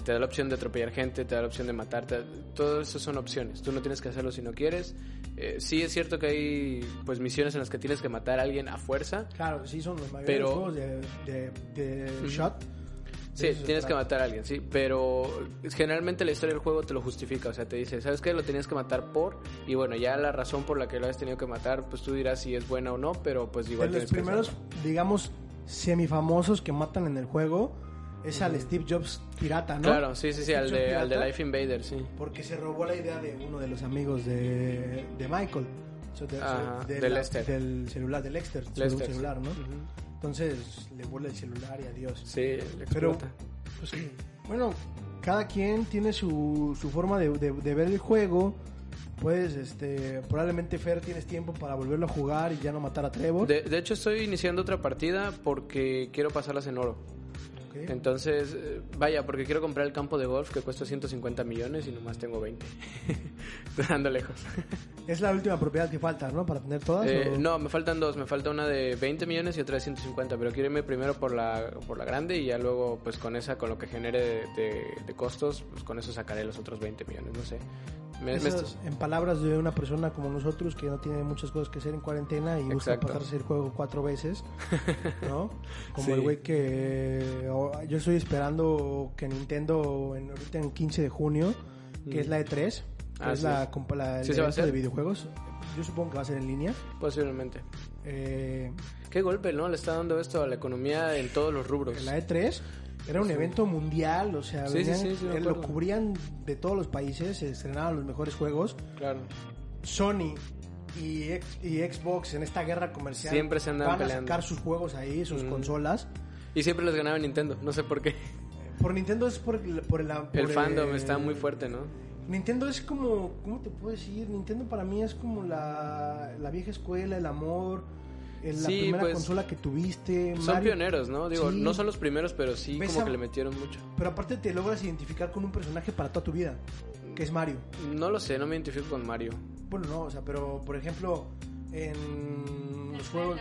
te da la opción de atropellar gente, te da la opción de matarte, todo eso son opciones. Tú no tienes que hacerlo si no quieres. Eh, sí es cierto que hay pues misiones en las que tienes que matar a alguien a fuerza. Claro, sí son los mayores Pero- juegos de, de, de Ujú. shot. Sí, tienes que matar a alguien, sí, pero generalmente la historia del juego te lo justifica, o sea, te dice, ¿sabes qué? Lo tenías que matar por, y bueno, ya la razón por la que lo has tenido que matar, pues tú dirás si es buena o no, pero pues igual de los que primeros, digamos, semifamosos que matan en el juego es al Steve Jobs pirata, ¿no? Claro, sí, sí, sí, al de, al de Life Invader, sí. Porque se robó la idea de uno de los amigos de, de Michael. O sea, de- Ajá, de la-. Del celular, de Lexter. Lester, celular, ¿no? Entonces le vuela el celular y adiós. Sí, le Pero, pues, bueno, cada quien tiene su, su forma de, de- ver el juego. Puedes, este, probablemente Fer tienes tiempo para volverlo a jugar y ya no matar a Trevor. De, de hecho, estoy iniciando otra partida porque quiero pasarlas en oro. Entonces, eh, vaya, porque quiero comprar el campo de golf que cuesta 150 millones y nomás tengo 20. <laughs> Ando lejos. <laughs> Es la última propiedad que falta, ¿no? Para tener todas. Eh, no, me faltan dos. Me falta una de 20 millones y otra de 150. Pero quiero irme primero por la, por la grande y ya luego, pues con esa, con lo que genere de, de- de costos, pues con eso sacaré los otros 20 millones. No sé. Me- Esas, en palabras de una persona como nosotros que no tiene muchas cosas que hacer en cuarentena y Exacto. pasarse el juego cuatro veces, <laughs> ¿no? Como Sí. el güey que yo estoy esperando que Nintendo en, ahorita en 15 de junio, que es la E3, que Ah, es sí. la, la- el Sí evento de videojuegos. Yo supongo que va a ser en línea. Posiblemente. Eh, Qué golpe, ¿no? Le está dando esto a la economía en todos los rubros. la E3 era un evento mundial, o sea, Sí, sí, venían- sí, sí, me eh, lo cubrían de todos los países, se estrenaban los mejores juegos. Claro. Sony y, Xbox en esta guerra comercial Siempre se andaban van a peleando. sacar sus juegos ahí, sus Mm. consolas. Y siempre los ganaba Nintendo, no sé por qué. Por Nintendo es por, el- por el, por El fandom el- está muy fuerte, ¿no? Nintendo es como, ¿cómo te puedo decir? Nintendo para mí es como la, la vieja escuela, el amor, la Sí, primera pues, consola que tuviste. Son Mario. pioneros, ¿no? Digo, Sí. no son los primeros, pero sí Ves como a- que le metieron mucho. Pero aparte te logras identificar con un personaje para toda tu vida, que es Mario. No lo sé, no me identifico con Mario. Bueno, no, o sea, pero por ejemplo, en los juegos...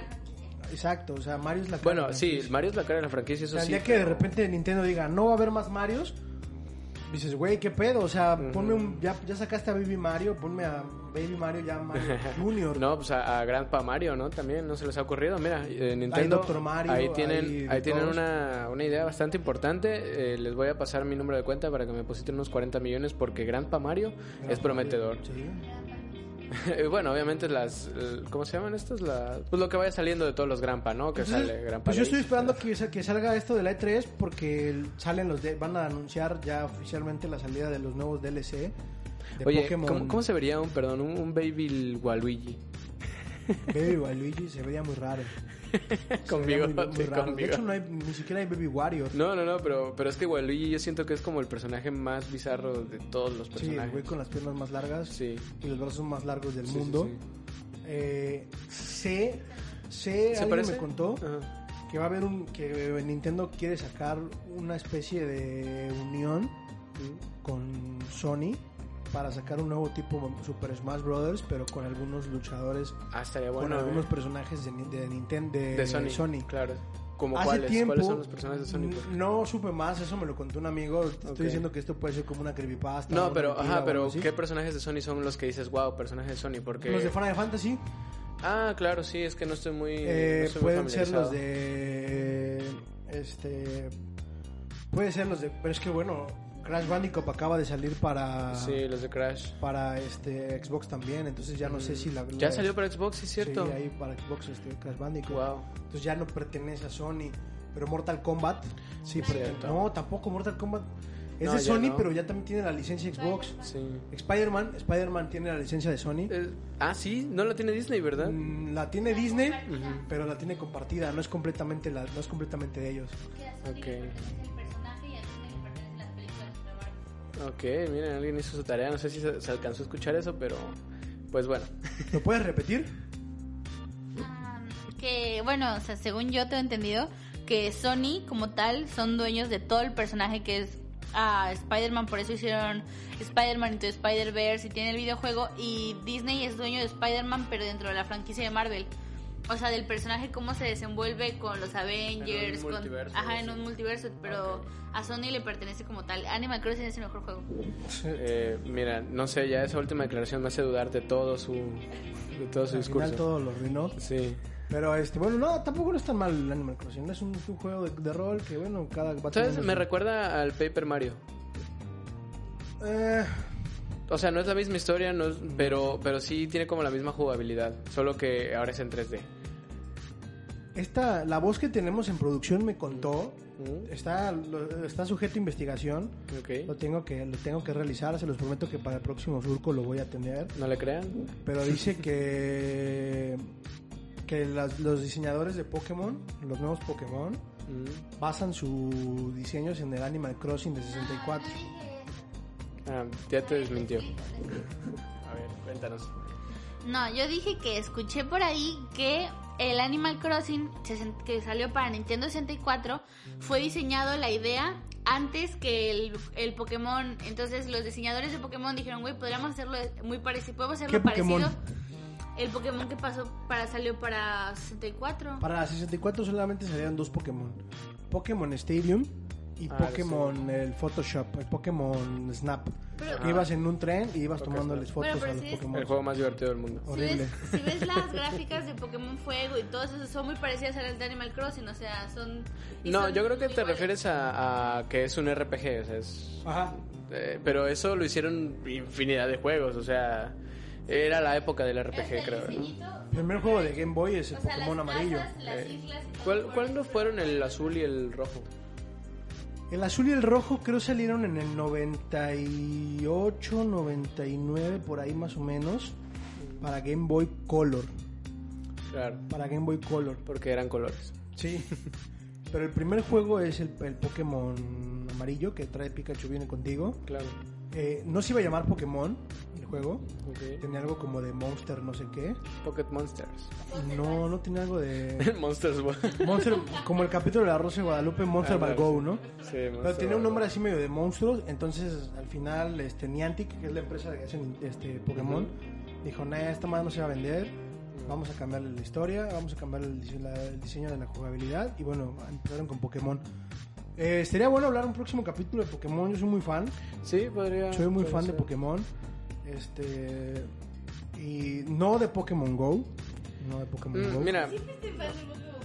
Exacto, o sea, Mario es la cara Bueno, de la sí. Mario es la cara de la franquicia, O eso sea, el sí. día que de repente Nintendo diga, no va a haber más Marios, dices, güey, ¿qué pedo? O sea, ponme un. Ya, ya sacaste a Baby Mario, ponme a Baby Mario ya Mario <laughs> Junior. No, pues a, a Grandpa Mario, ¿no? También no se les ha ocurrido. Mira, eh, Nintendo. Dr. Mario, ahí tienen, hay ahí tienen una, una idea bastante importante. Eh, les voy a pasar mi número de cuenta para que me depositen unos 40 millones porque Grandpa Mario es prometedor. Sí. <laughs> Bueno, obviamente las. ¿Cómo se llaman estos? La, pues lo que vaya saliendo de todos los Grandpa, ¿no? Que Entonces, sale Grandpa. pues yo estoy esperando que, que salga esto de la E3 porque salen los de, van a anunciar ya oficialmente la salida de los nuevos DLC de Oye, Pokémon. ¿cómo, cómo se vería un, perdón, un, un Baby Waluigi? Baby Waluigi se vería muy raro. Con Se vería muy- bigote, muy raro. con De hecho, no hay, ni siquiera hay Baby Wario. No, no, no, pero, pero es que Waluigi yo siento que es como el personaje más bizarro de todos los Sí, el personajes. güey con las piernas más largas Sí. y los brazos más largos del Sí, mundo. sí. Eh, sé, sé, ¿Se alguien parece? me contó Ajá. que va a haber un, que Nintendo quiere sacar una especie de unión con Sony para sacar un nuevo tipo Super Smash Brothers, pero con algunos luchadores, Ah, estaría con bueno. algunos eh. personajes de, Ni- de Nintendo, de, de Sony, Claro. ¿Como Hace cuáles? tiempo, ¿Cuáles son los personajes de Sony? No supe más, eso me lo contó un amigo. Te. Estoy diciendo que esto puede ser como una creepypasta. No, pero, ajá, pero. ¿qué personajes de Sony son los que dices, wow, personajes de Sony? Porque... Los de Final Fantasy Ah, claro, sí, es que no estoy muy... eh, no estoy muy pueden ser los de. Este. Puede ser los de. Pero es que bueno, Crash Bandicoot acaba de salir para. Sí, los de Crash. Para este Xbox también, entonces ya no sé si la. Ya salió para Xbox, sí, es cierto. Sí, ahí para Xbox este Crash Bandicoot. Wow. Entonces ya no pertenece a Sony. Pero Mortal Kombat, sí, cierto. No, tampoco Mortal Kombat. Es No, de Sony, no. pero ya también tiene la licencia Xbox. Sí. Spider-Man, Spider-Man tiene la licencia de Sony. Eh, ah, sí, no la tiene Disney, ¿verdad? Mm, La tiene Disney, pero la tiene compartida, no es completamente la, no es completamente de ellos. Ok. Ok, miren, alguien hizo su tarea. No sé si se, se alcanzó a escuchar eso, pero pues bueno. ¿Lo puedes repetir? Ah, que bueno, o sea, según yo tengo entendido que Sony como tal son dueños de todo el personaje que es ah, Spider-Man, por eso hicieron Spider-Man into Spider-Verse y tiene el videojuego y Disney es dueño de Spider-Man pero dentro de la franquicia de Marvel. O sea, del personaje cómo se desenvuelve con los Avengers, con multiverso, ajá, en un multiverso, pero a Sony le pertenece como tal. Animal Crossing es el mejor juego. Eh, mira, no sé, ya esa última declaración me hace dudar de todo su, de todo su Al discurso. final todo lo arruinó. Sí. Pero este, bueno, no, tampoco no es tan mal el Animal Crossing. Es un, un juego de, de rol que, bueno, cada ¿Sabes? Me su- recuerda al Paper Mario. Eh, O sea, no es la misma historia, no es- pero, pero sí tiene como la misma jugabilidad. Solo que ahora es en 3D. Esta, la voz que tenemos en producción me contó. Mm. Está, lo- está sujeto a investigación. Lo tengo que lo tengo que realizar. Se los prometo que para el próximo surco lo voy a tener. ¿No le crean? Pero dice que que las- los diseñadores de Pokémon, los nuevos Pokémon, Mm. basan sus diseños en el Animal Crossing de 64. Ah, ya te desmintió. A ver, cuéntanos. No, yo dije que escuché por ahí que el Animal Crossing que salió para Nintendo 64 fue diseñado la idea antes que el, el Pokémon. Entonces los diseñadores de Pokémon dijeron, güey, podríamos hacerlo muy parecido. Podemos hacerlo ¿Qué Pokémon? parecido. El Pokémon que pasó para salió para 64. Para la 64 solamente salieron dos Pokémon. Pokémon Stadium y Ah, Pokémon, el Photoshop, el Pokémon Snap. Pero- que ibas en un tren y ibas tomándoles Snap. fotos Bueno, a los es- Pokémon. El juego más divertido del mundo. Si Horrible. ves, si ves las <laughs> gráficas de Pokémon Fuego y todo eso, son muy parecidas a las de Animal Crossing, o sea, son... No, son yo creo que te iguales. refieres a, a que es un RPG, o sea, es... Ajá. eh, pero eso lo hicieron infinidad de juegos, o sea, era la época del RPG, el creo. El primer juego de Game Boy es el o sea, Pokémon las amarillo. las Eh, islas y todo ¿Cuál, por ¿Cuándo fueron el azul y el rojo? El azul y el rojo creo salieron en el 98, 99, por ahí más o menos, para Game Boy Color. Claro, Para Game Boy Color. porque eran colores. Sí. Pero el primer juego es el, el Pokémon amarillo que trae Pikachu viene contigo. Claro. Eh, no se iba a llamar Pokémon el juego. Tenía algo como de Monster no sé qué. Pocket Monsters. No, no tenía algo de... <laughs> Monsters. Monster, como el capítulo de la Rosa de Guadalupe, Monster Ball Go. ¿no? Sí, Pero tenía un nombre así medio de monstruos, entonces al final este Niantic, que es la empresa que hacen este Pokémon, dijo, nah, esta madre no se va a vender, vamos a cambiarle la historia, vamos a cambiar el, el diseño de la jugabilidad y bueno, empezaron con Pokémon. Eh, sería bueno hablar un próximo capítulo de Pokémon, yo soy muy fan, Sí, podría. soy muy fan de. Pokémon, este y no de Pokémon Go, no de Pokémon Mm, Go. mira,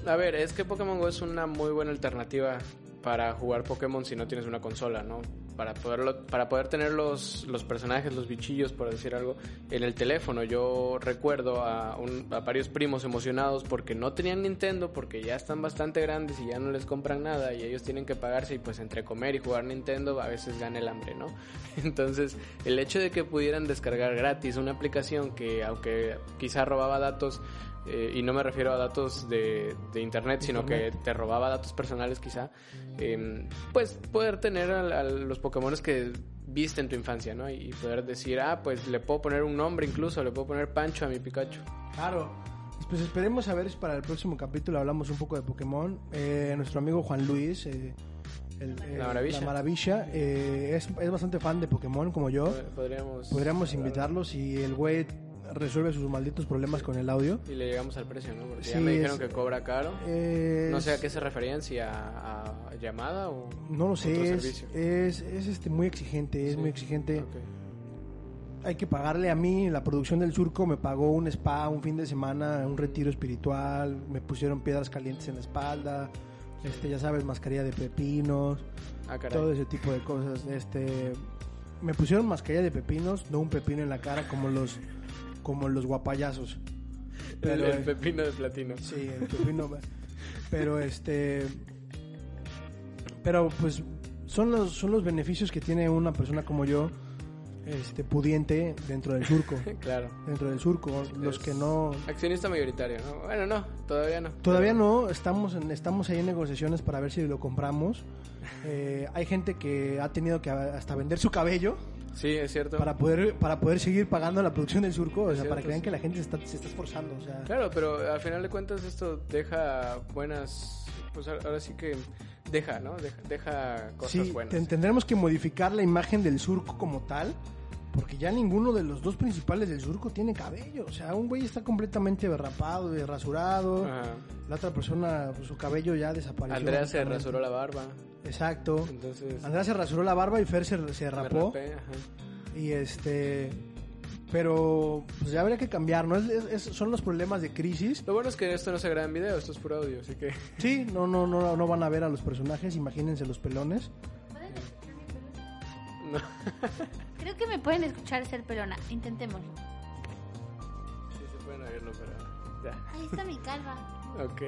a ver, es que Pokémon Go es una muy buena alternativa para jugar Pokémon si no tienes una consola, ¿no? Para poderlo, para poder tener los, los personajes, los bichillos, por decir algo, en el teléfono. Yo recuerdo a, un- a varios primos emocionados porque no tenían Nintendo, porque ya están bastante grandes y ya no les compran nada y ellos tienen que pagarse y pues entre comer y jugar Nintendo a veces gana el hambre, ¿no? <laughs> Entonces, el hecho de que pudieran descargar gratis una aplicación que aunque quizá robaba datos, eh, y no me refiero a datos de, de internet, sino que te robaba datos personales quizá, eh, pues poder tener a, a los Pokémon que viste en tu infancia, ¿no? Y poder decir, ah, pues le puedo poner un nombre incluso, le puedo poner Pancho a mi Pikachu. Claro. Pues esperemos a ver si para el próximo capítulo hablamos un poco de Pokémon. Eh, nuestro amigo Juan Luis, eh, el- eh, La Maravilla. la Maravilla, eh, es, es bastante fan de Pokémon como yo. Pod- Podríamos... Podríamos invitarlo si el güey resuelve sus malditos problemas con el audio. Y le llegamos al precio, ¿no? Porque ya me dijeron es- que cobra caro. Eh, No sé a qué se referían, si a, a llamada o... No lo sé, es, servicio. es, es, este, muy exigente, es Sí. muy exigente. Hay que pagarle a mí, la producción del surco me pagó un spa, un fin de semana, un retiro espiritual, me pusieron piedras calientes en la espalda, este, ya sabes, mascarilla de pepinos, Ah, todo ese tipo de cosas. Este, me pusieron mascarilla de pepinos, no un pepino en la cara como los, como los guapayazos. El, Pero, el eh, pepino de platino. Sí, el pepino. pero este. Pero pues son los, son los beneficios que tiene una persona como yo, este pudiente dentro del surco. <laughs> Claro. dentro del surco. Los Es que no. Accionista mayoritario, ¿no? Bueno, no, todavía no. Todavía no, estamos, en, estamos ahí en negociaciones para ver si lo compramos. Eh, hay gente que ha tenido que hasta vender su cabello Sí, es cierto. para poder para poder seguir pagando la producción del surco, o sea, cierto, para que vean sí. que la gente se está, se está esforzando. O sea, Claro, pero al final de cuentas esto deja buenas... Pues ahora sí que deja, ¿no? Deja, deja cosas Sí, buenas. ten- tendremos que modificar la imagen del surco como tal, porque ya ninguno de los dos principales del surco tiene cabello. O sea, un güey está completamente rapado y rasurado. Ajá. La otra persona, pues, su cabello ya desapareció. Andrea se rasuró la barba. Exacto. Entonces... Andrea se rasuró la barba y Fer se, se me rapó. rapé, ajá. Y este. Pero, pues ya habría que cambiar, ¿no? Es- es- es- son los problemas de crisis. Lo bueno es que esto no se graba en video, esto es puro audio, así que... <laughs> Sí, no, no, no, no van a ver a los personajes, imagínense los pelones. ¿Pueden escuchar mi pelona? No. <laughs> Creo que me pueden escuchar ser pelona. Intentémoslo. Sí se pueden oírlo, pero... Ya. Ahí está mi calva. Ok.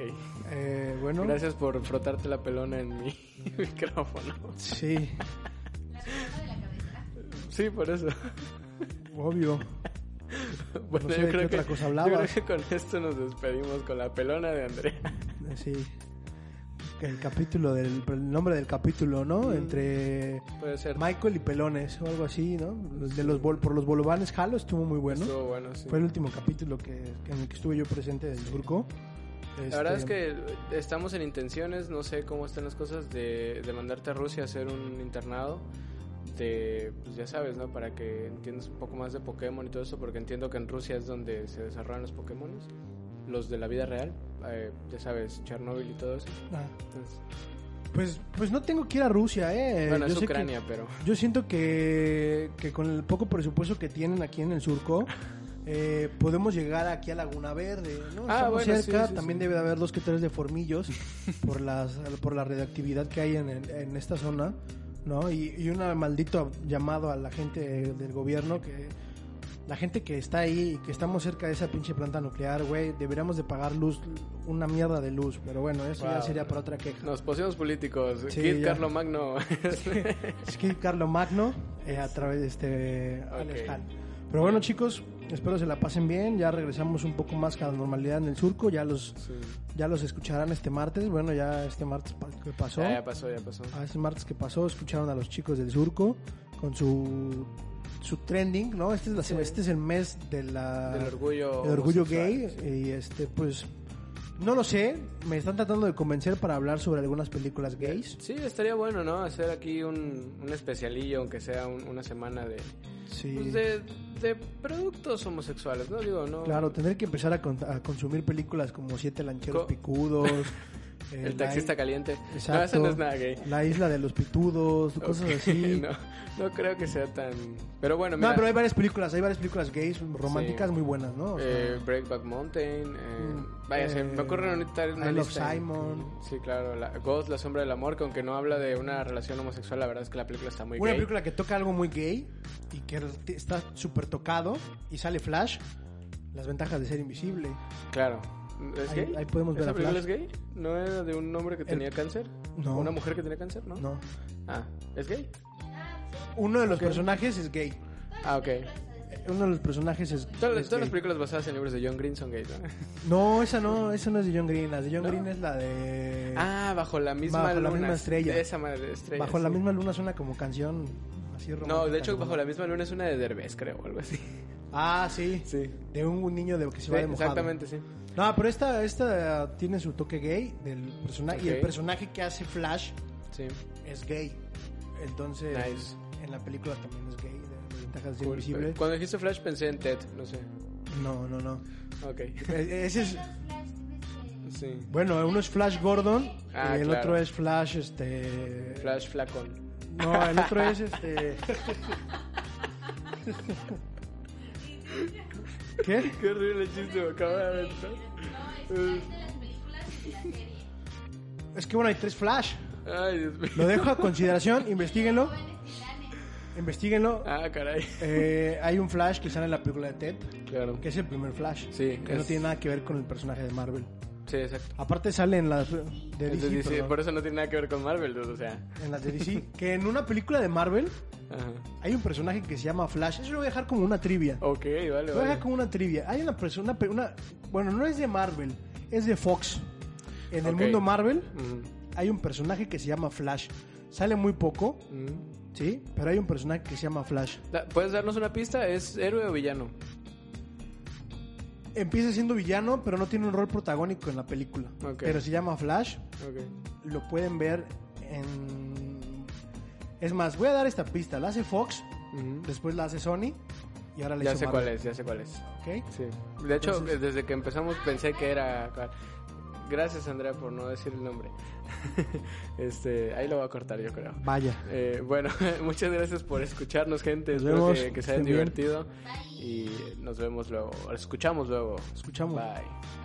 Eh, bueno, Gracias por frotarte la pelona en mi <laughs> micrófono. sí, La pelona de la cabeza. Sí, por eso. obvio. <laughs> Bueno, No sé de qué otra cosa yo creo que con esto nos despedimos con la pelona de Andrea. Eh, Sí. El capítulo del el nombre del capítulo, ¿no? Entre Puede ser. Michael y Pelones o algo así, ¿no? De los bol- por los bolovanes Halo estuvo muy bueno. Estuvo bueno, sí. Fue el último capítulo que, que en el que estuve yo presente del surco. La verdad es Este, que estamos en intenciones, no sé cómo están las cosas, de, de mandarte a Rusia a hacer un internado. De, pues ya sabes, ¿no? Para que entiendas un poco más de Pokémon y todo eso, porque entiendo que en Rusia es donde se desarrollan los Pokémon, los de la vida real. eh, ya sabes, Chernobyl y todo eso. ah, Entonces, Pues, pues no tengo que ir a Rusia, ¿eh? Bueno, Yo es sé que- Ucrania, pero... Yo siento que, que con el poco presupuesto que tienen aquí en el surco, <laughs> eh, podemos llegar aquí a Laguna Verde, ¿no? Ah, Estamos bueno, cerca, sí, sí, también sí. debe de haber dos que tres de formillos <laughs> por, las, por la radioactividad que hay en, en esta zona, ¿no? Y, y un maldito llamado a la gente del gobierno que... La gente que está ahí y que estamos cerca de esa pinche planta nuclear, güey, deberíamos de pagar luz, una mierda de luz, pero bueno, eso ya Wow. sería para otra queja. Nos pusimos políticos. Sí, Kid ya. Carlo Magno. <laughs> Que Carlo Magno eh, a través de este Alex Ok. Hall. Pero bueno, chicos, espero se la pasen bien. Ya regresamos un poco más a la normalidad en el surco. Ya los Sí. ya los escucharán este martes. Bueno, ya este martes que pasó. Ya, ya pasó, ya pasó. A este martes que pasó, escucharon a los chicos del surco con su su trending, ¿no? Este es, la, Sí. este es el mes de la, Del orgullo del orgullo gay. Y este, pues, no lo sé. Me están tratando de convencer para hablar sobre algunas películas gays. Sí, estaría bueno, ¿no? Hacer aquí un, un especialillo, aunque sea un- una semana de, Sí. pues, de, de productos homosexuales, ¿no? Digo, no. Claro, tendré que empezar a, con- a consumir películas como Siete Lancheros Co- Picudos. <laughs> eh, El taxista caliente. Exacto. No, eso no es nada gay. La Isla de los Pitudos, cosas así. <laughs> No, no creo que sea tan. Pero bueno, No, mira. pero hay varias películas, hay varias películas gays románticas Sí. muy buenas, ¿no? O sea, eh, Breakback Mountain. eh, Mm, vaya, se me ocurre ahorita una I Love lista. Simon. Sí, claro. La, Ghost, La Sombra del Amor, que aunque no habla de una relación homosexual, la verdad es que la película está muy una gay. película que toca algo muy gay y que está súper tocado y sale Flash. Las ventajas de ser invisible. Claro. ¿Es Ahí- gay? ahí podemos ver ¿Esa a película Flash. es gay? ¿No era de un hombre que tenía cáncer? No. ¿Una mujer que tenía cáncer? No. No. Ah, ¿es gay? Uno de los personajes es gay. Ah, ok. Uno de los personajes es. Todas, es todas las películas basadas en libros de John Green son gays, ¿no? No, esa no, esa no es de John Green. La de John ¿No? Green es la de. Ah, bajo la misma Bajo la luna. misma estrella. Esa madre estrella. Bajo la sí. misma luna suena como canción así romántica. No, de hecho, bajo la misma luna es una de Derbez, creo, o algo así. Ah, sí. Sí. De un niño de que se va Sí, de mojado. exactamente, sí. No, pero esta, esta tiene su toque gay del personaje. Y el personaje que hace Flash Sí. es gay. Entonces, Nice. en la película también es gay. De, ventajas de ser Cool. invisible. Cuando dijiste Flash pensé en Ted, no sé. No, no, no. Ok. E- Ese es. Sí. Bueno, uno es Flash Gordon Ah, y el claro. otro es Flash, este. Flash Flacón. No, el otro es este. <laughs> ¿Qué? Qué horrible chiste me acaba de aventar. Es que bueno, hay tres Flash. Ay, Dios mío. Lo dejo a consideración, <laughs> investiguenlo. Investíguenlo. Ah, caray. Eh, hay un Flash que sale en la película de Ted, Claro. que es el primer Flash. Sí, Que no tiene nada que ver con el personaje de Marvel. Sí, exacto. Aparte sale en las de DC, de DC, perdón. por eso no tiene nada que ver con Marvel, dude, o sea. en las de DC, que en una película de Marvel Ajá. hay un personaje que se llama Flash. Eso lo voy a dejar como una trivia. Ok, vale, Lo voy a vale. dejar como una trivia. Hay una persona, una, bueno, no es de Marvel, es de Fox. En el mundo Marvel hay un personaje que se llama Flash. Sale muy poco. ¿sí? Pero hay un personaje que se llama Flash. ¿Puedes darnos una pista? ¿Es héroe o villano? Empieza siendo villano, pero no tiene un rol protagónico en la película. Pero se llama Flash. Ok. Lo pueden ver en... Es más, voy a dar esta pista. La hace Fox, después la hace Sony y ahora la Ya hizo sé Marvel. cuál es, ya sé cuál es. ¿Ok? Sí. De hecho, Entonces- desde que empezamos pensé que era... Gracias, Andrea, por no decir el nombre. <laughs> este, ahí lo voy a cortar, yo creo. Vaya. Eh, bueno, <laughs> muchas gracias por escucharnos, gente. Nos Espero vemos, que, que se hayan divertido. Y nos vemos luego. Escuchamos luego. Escuchamos. Bye.